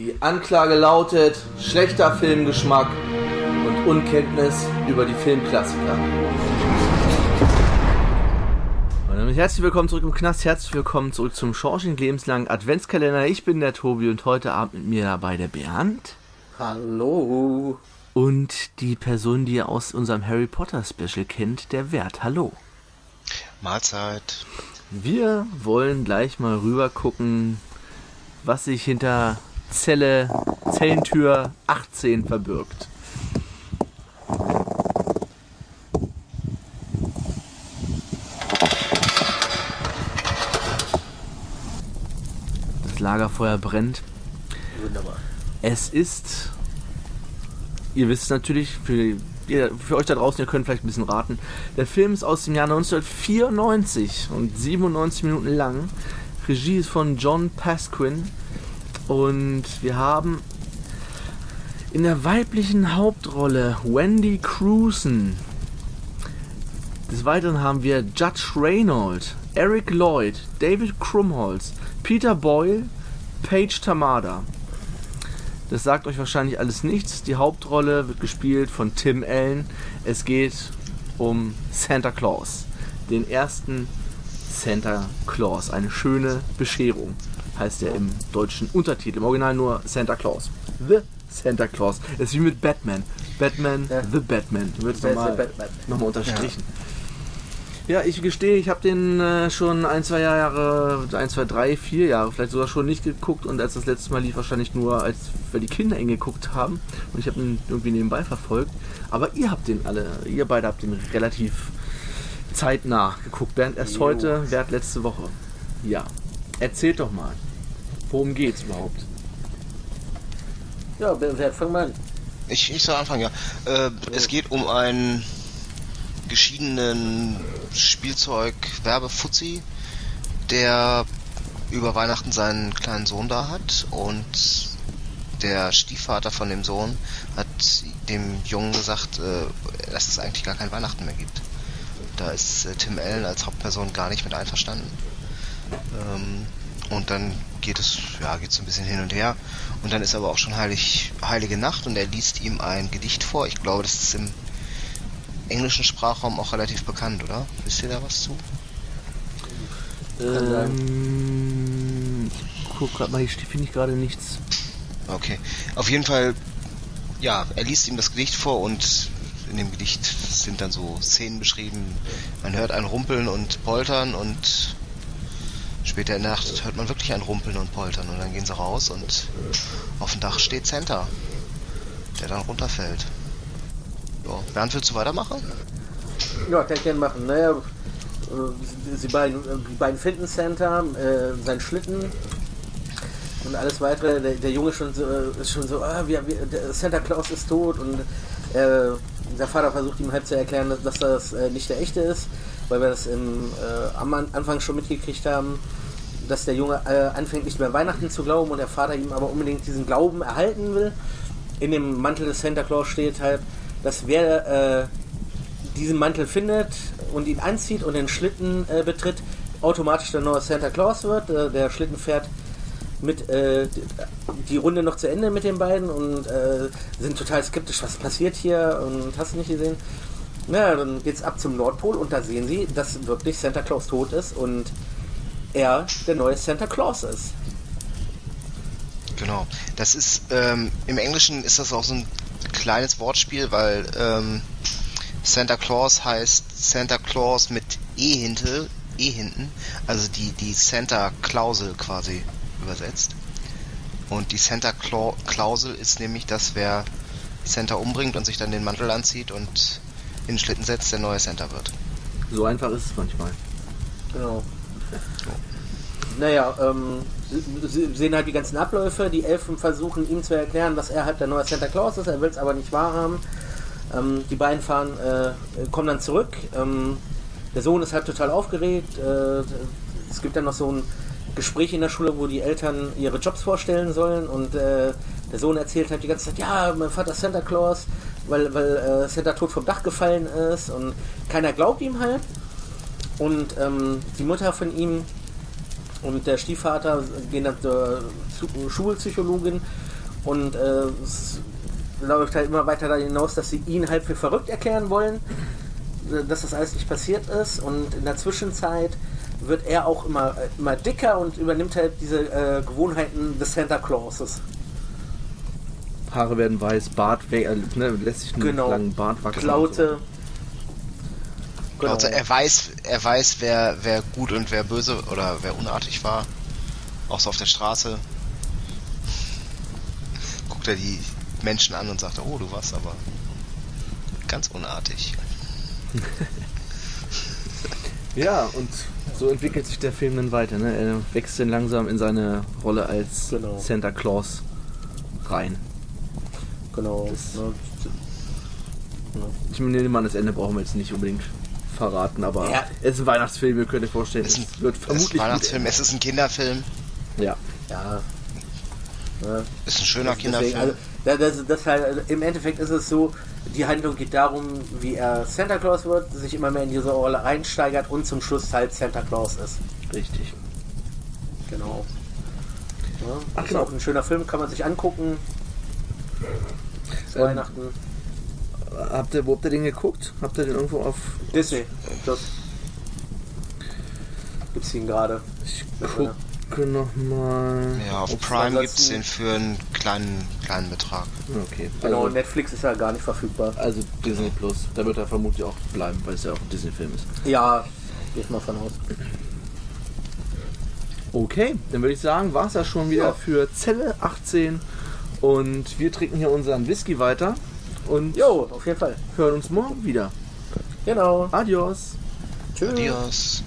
Die Anklage lautet schlechter Filmgeschmack und Unkenntnis über die Filmklassiker. Und damit herzlich willkommen zurück im Knast, herzlich willkommen zurück zum Schorsching lebenslangen Adventskalender. Ich bin der Tobi und heute Abend mit mir dabei der Bernd. Hallo. Und die Person, die ihr aus unserem Harry Potter Special kennt, der Wert. Hallo. Mahlzeit. Wir wollen gleich mal rüber gucken, was sich hinter Zelle, Zellentür 18 verbirgt. Das Lagerfeuer brennt. Wunderbar. Es ist, ihr wisst natürlich, für, für euch da draußen, ihr könnt vielleicht ein bisschen raten, der Film ist aus dem Jahr 1994 und 97 Minuten lang. Regie ist von John Pasquin und wir haben in der weiblichen Hauptrolle Wendy Cruson. Des Weiteren haben wir Judge Reynold, Eric Lloyd, David Krumholz, Peter Boyle, Paige Tamada. Das sagt euch wahrscheinlich alles nichts. Die Hauptrolle wird gespielt von Tim Allen. Es geht um Santa Claus, den ersten Santa Claus. Eine schöne Bescherung heißt er im deutschen Untertitel. Im Original nur Santa Claus. The Santa Claus. Es ist wie mit Batman. Batman, Ja. The Batman. Wird ist nochmal noch unterstrichen. Ja, ich gestehe, ich habe den äh, schon ein, zwei Jahre, ein, zwei, drei, vier Jahre vielleicht sogar schon nicht geguckt und als das letzte Mal lief wahrscheinlich nur, als weil die Kinder ihn geguckt haben und ich habe ihn irgendwie nebenbei verfolgt. Aber ihr habt den alle, ihr beide habt den relativ zeitnah geguckt. Bernd erst Jo. heute, Bernd letzte Woche. Ja, erzählt doch mal, worum geht's überhaupt? Ja, wer, wer fang mal an? Ich, ich soll anfangen, ja. Äh, es geht um einen geschiedenen Spielzeug-Werbefuzzi, der über Weihnachten seinen kleinen Sohn da hat und der Stiefvater von dem Sohn hat dem Jungen gesagt, äh, dass es eigentlich gar kein Weihnachten mehr gibt. Da ist äh, Tim Allen als Hauptperson gar nicht mit einverstanden. Ähm, und dann geht es, ja, geht so ein bisschen hin und her. Und dann ist aber auch schon heilig, heilige Nacht und er liest ihm ein Gedicht vor. Ich glaube, das ist im englischen Sprachraum auch relativ bekannt, oder? Wisst ihr da was zu? Ähm, ich guck grad mal, hier finde ich gerade nichts. Okay. Auf jeden Fall, ja, er liest ihm das Gedicht vor und in dem Gedicht sind dann so Szenen beschrieben. Man hört ein Rumpeln und Poltern und später in der Nacht hört man wirklich ein Rumpeln und Poltern und dann gehen sie raus und auf dem Dach steht Santa, der dann runterfällt. Ja, Bernd, willst du weitermachen? Ja, kann ich gerne machen. Naja, äh, sie beiden, die beiden finden Santa, äh, sein Schlitten und alles weitere. Der, der Junge schon so, äh, ist schon so, ah, wir, wir, Santa Claus ist tot und äh, der Vater versucht ihm halt zu erklären, dass, dass das äh, nicht der echte ist, weil wir das im, äh, am An- Anfang schon mitgekriegt haben, dass der Junge äh, anfängt nicht mehr Weihnachten zu glauben und der Vater ihm aber unbedingt diesen Glauben erhalten will. In dem Mantel des Santa Claus steht halt, dass wer äh, diesen Mantel findet und ihn anzieht und den Schlitten äh, betritt, automatisch der neue Santa Claus wird. Äh, der Schlitten fährt mit äh, die- Runde noch zu Ende mit den beiden und äh, sind total skeptisch, was passiert hier und hast du nicht gesehen. Ja, dann geht's ab zum Nordpol und da sehen sie, dass wirklich Santa Claus tot ist und er der neue Santa Claus ist. Genau. Das ist, ähm, im Englischen ist das auch so ein kleines Wortspiel, weil ähm, Santa Claus heißt Santa Claus mit E hinten, E hinten, also die, die Santa Klausel quasi übersetzt. Und die Santa Klausel ist nämlich, dass wer Santa umbringt und sich dann den Mantel anzieht und in den Schlitten setzt, der neue Santa wird. So einfach ist es manchmal. Genau. Naja, ähm, sehen halt die ganzen Abläufe. Die Elfen versuchen ihm zu erklären, dass er halt der neue Santa Claus ist. Er will es aber nicht wahrhaben. Ähm, die beiden fahren, äh, kommen dann zurück. Ähm, der Sohn ist halt total aufgeregt. Äh, es gibt dann noch so ein Gespräch in der Schule, wo die Eltern ihre Jobs vorstellen sollen und äh, der Sohn erzählt halt die ganze Zeit, ja, mein Vater ist Santa Claus, weil, weil äh, Santa tot vom Dach gefallen ist und keiner glaubt ihm halt. Und ähm, die Mutter von ihm und der Stiefvater gehen dann zur Zu- Schulpsychologin und äh, es läuft halt immer weiter dahin hinaus, dass sie ihn halt für verrückt erklären wollen, äh, dass das alles nicht passiert ist und in der Zwischenzeit wird er auch immer, äh, immer dicker und übernimmt halt diese äh, Gewohnheiten des Santa Clauses. Haare werden weiß, Bart äh, ne, lässt sich einen Genau. langen Bart wachsen. Klaute. Genau. Also er weiß, er weiß, wer, wer gut und wer böse oder wer unartig war. Auch so auf der Straße. Guckt er die Menschen an und sagt, oh, du warst aber ganz unartig. Ja, und so entwickelt sich der Film dann weiter. Ne? Er wächst dann langsam in seine Rolle als Genau. Santa Claus rein. Genau. Das- ne, Ich nehme mal, das Ende brauchen wir jetzt nicht unbedingt verraten, aber Ja. es ist ein Weihnachtsfilm, ihr könnt euch vorstellen, Es es, ist ein, wird es ist vermutlich ein Weihnachtsfilm, es ist ein Kinderfilm. Ja. ja. Ne? ist ein schöner Deswegen, Kinderfilm. also, da- das, das halt, also Im Endeffekt ist es so, die Handlung geht darum, wie er Santa Claus wird, sich immer mehr in diese Rolle reinsteigert und zum Schluss halt Santa Claus ist. Richtig. Genau. Ja, Ach, ist genau. auch ein schöner Film, kann man sich angucken. Ähm, Weihnachten. Habt ihr, wo habt ihr den geguckt? Habt ihr den irgendwo auf. Disney. Das gibt's ihn gerade. Ich Ja. gucke nochmal. ja, auf Ob's Prime gibt's den für einen kleinen, kleinen Betrag. Okay. Genau, Also, Netflix ist ja gar nicht verfügbar. also Disney Plus. Da wird er vermutlich auch bleiben, weil es ja auch ein Disney-Film ist. Ja, gehe ich mal von aus. Okay, dann würde ich sagen, war es das schon wieder Ja. für Zelle 18. Und wir trinken hier unseren Whisky weiter und Jo, auf jeden Fall. hören uns morgen wieder. Genau. Adios. Tschüss. Adios.